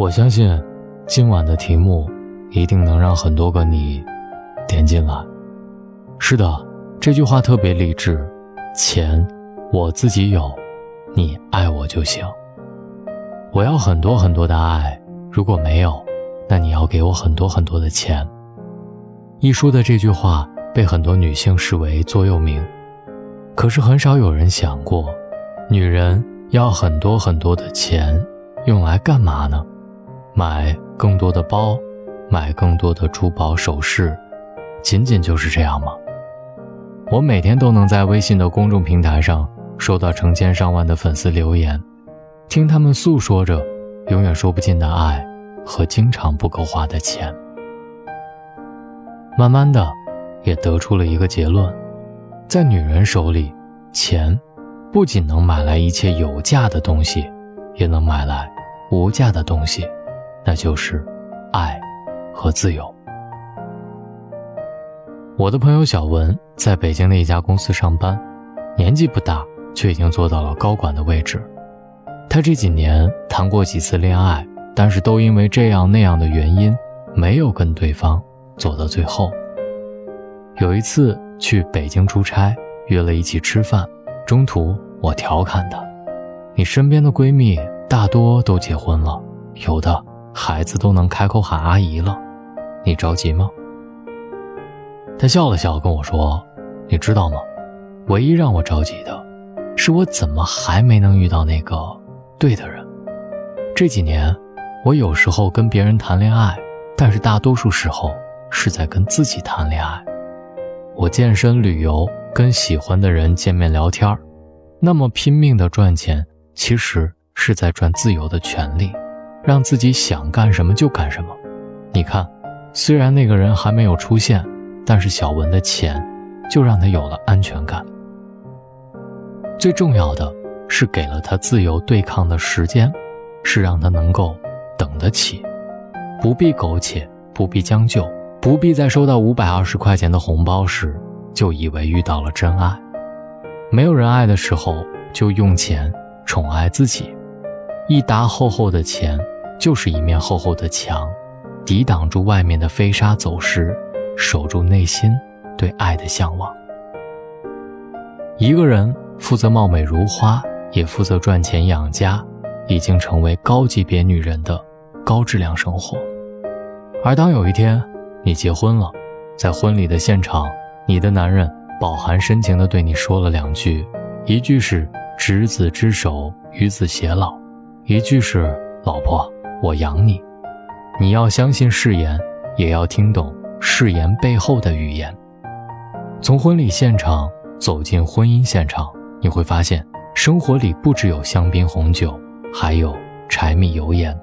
我相信，今晚的题目一定能让很多个你点进来。是的，这句话特别励志。钱，我自己有，你爱我就行。我要很多很多的爱，如果没有，那你要给我很多很多的钱。一书的这句话被很多女性视为座右铭，可是很少有人想过，女人要很多很多的钱，用来干嘛呢？买更多的包，买更多的珠宝首饰，仅仅就是这样吗？我每天都能在微信的公众平台上收到成千上万的粉丝留言，听他们诉说着永远说不尽的爱和经常不够花的钱。慢慢的，也得出了一个结论：在女人手里，钱不仅能买来一切有价的东西，也能买来无价的东西。那就是爱和自由。我的朋友小文在北京的一家公司上班，年纪不大，却已经做到了高管的位置。他这几年谈过几次恋爱，但是都因为这样那样的原因，没有跟对方走到最后。有一次去北京出差，约了一起吃饭，中途我调侃他：“你身边的闺蜜大多都结婚了，有的……”孩子都能开口喊阿姨了，你着急吗？他笑了笑跟我说：“你知道吗？唯一让我着急的，是我怎么还没能遇到那个对的人。这几年，我有时候跟别人谈恋爱，但是大多数时候是在跟自己谈恋爱。我健身、旅游，跟喜欢的人见面聊天那么拼命的赚钱，其实是在赚自由的权利。”让自己想干什么就干什么。你看，虽然那个人还没有出现，但是小文的钱就让他有了安全感。最重要的是给了他自由对抗的时间，是让他能够等得起，不必苟且，不必将就，不必在收到五百二十块钱的红包时就以为遇到了真爱。没有人爱的时候，就用钱宠爱自己，一沓厚厚的钱。就是一面厚厚的墙，抵挡住外面的飞沙走石，守住内心对爱的向往。一个人负责貌美如花，也负责赚钱养家，已经成为高级别女人的高质量生活。而当有一天你结婚了，在婚礼的现场，你的男人饱含深情地对你说了两句，一句是“执子之手，与子偕老”，一句是“老婆”。我养你，你要相信誓言，也要听懂誓言背后的语言。从婚礼现场走进婚姻现场，你会发现，生活里不只有香槟红酒，还有柴米油盐。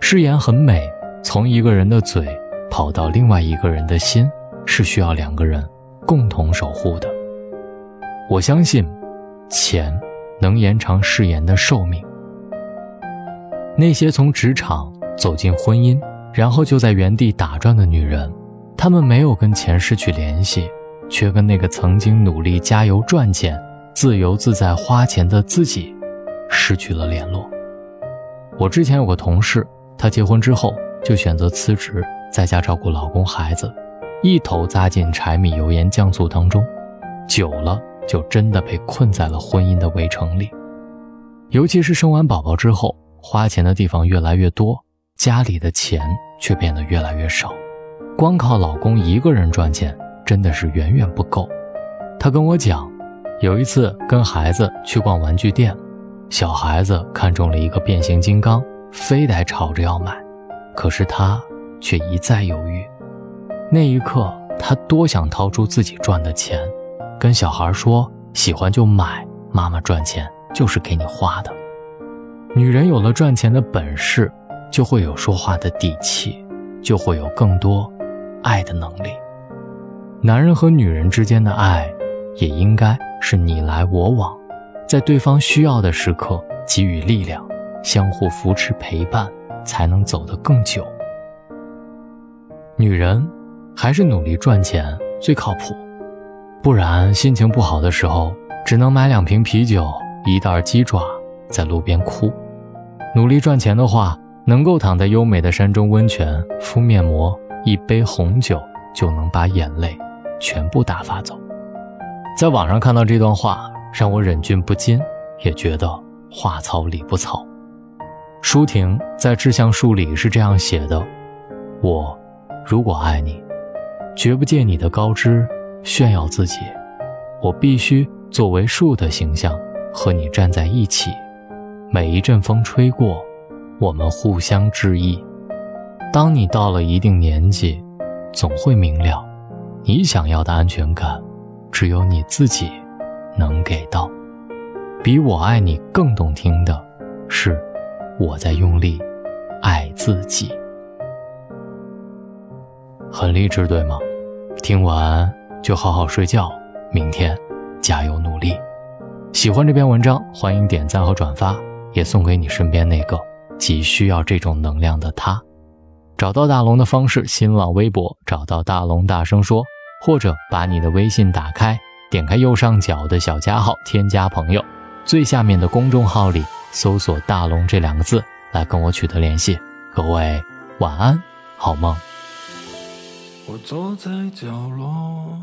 誓言很美，从一个人的嘴跑到另外一个人的心，是需要两个人共同守护的。我相信，钱能延长誓言的寿命。那些从职场走进婚姻，然后就在原地打转的女人，她们没有跟钱失去联系，却跟那个曾经努力加油赚钱、自由自在花钱的自己失去了联络。我之前有个同事，她结婚之后就选择辞职，在家照顾老公孩子，一头扎进柴米油盐酱醋当中，久了就真的被困在了婚姻的围城里，尤其是生完宝宝之后。花钱的地方越来越多，家里的钱却变得越来越少。光靠老公一个人赚钱真的是远远不够。她跟我讲，有一次跟孩子去逛玩具店，小孩子看中了一个变形金刚，非得吵着要买，可是她却一再犹豫。那一刻，她多想掏出自己赚的钱，跟小孩说：“喜欢就买，妈妈赚钱就是给你花的。”女人有了赚钱的本事，就会有说话的底气，就会有更多爱的能力。男人和女人之间的爱，也应该是你来我往，在对方需要的时刻给予力量，相互扶持陪伴，才能走得更久。女人还是努力赚钱最靠谱，不然心情不好的时候，只能买两瓶啤酒，一袋鸡爪。在路边哭，努力赚钱的话，能够躺在优美的山中温泉敷面膜，一杯红酒就能把眼泪全部打发走。在网上看到这段话，让我忍俊不禁，也觉得话糙理不糙。舒婷在《志向树》里是这样写的：“我如果爱你，绝不借你的高枝炫耀自己，我必须作为树的形象和你站在一起。每一阵风吹过，我们互相致意。当你到了一定年纪，总会明了，你想要的安全感，只有你自己能给到。比我爱你更动听的是。”我在用力爱自己，很励志，对吗？听完就好好睡觉，明天加油努力。喜欢这篇文章，欢迎点赞和转发，也送给你身边那个急需要这种能量的他。找到大龙的方式：新浪微博找到大龙，大声说，或者把你的微信打开，点开右上角的小加号，添加朋友，最下面的公众号里。搜索“大龙”这两个字来跟我取得联系。各位晚安，好梦。我坐在角落，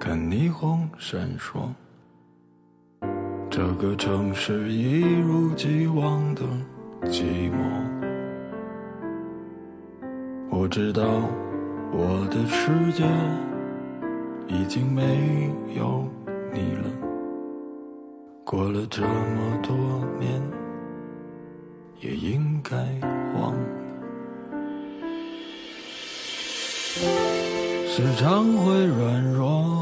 看霓虹闪烁，这个城市一如既往的寂寞。我知道我的世界已经没有你了。过了这么多年，也应该忘了。时常会软弱，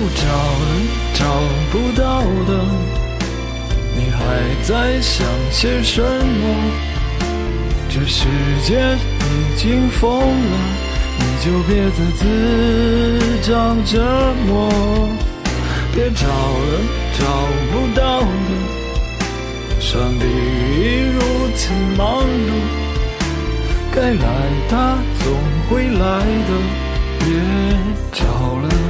不找了，找不到的，你还在想些什么？这世界已经疯了，你就别再自找折磨。别找了，找不到的，上帝已如此忙碌，该来他总会来的，别找了。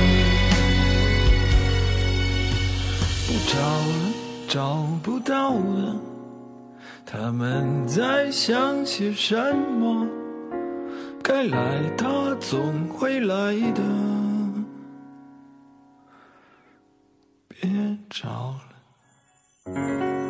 找了，找不到了，他们在想些什么？该来，他总会来的，别找了。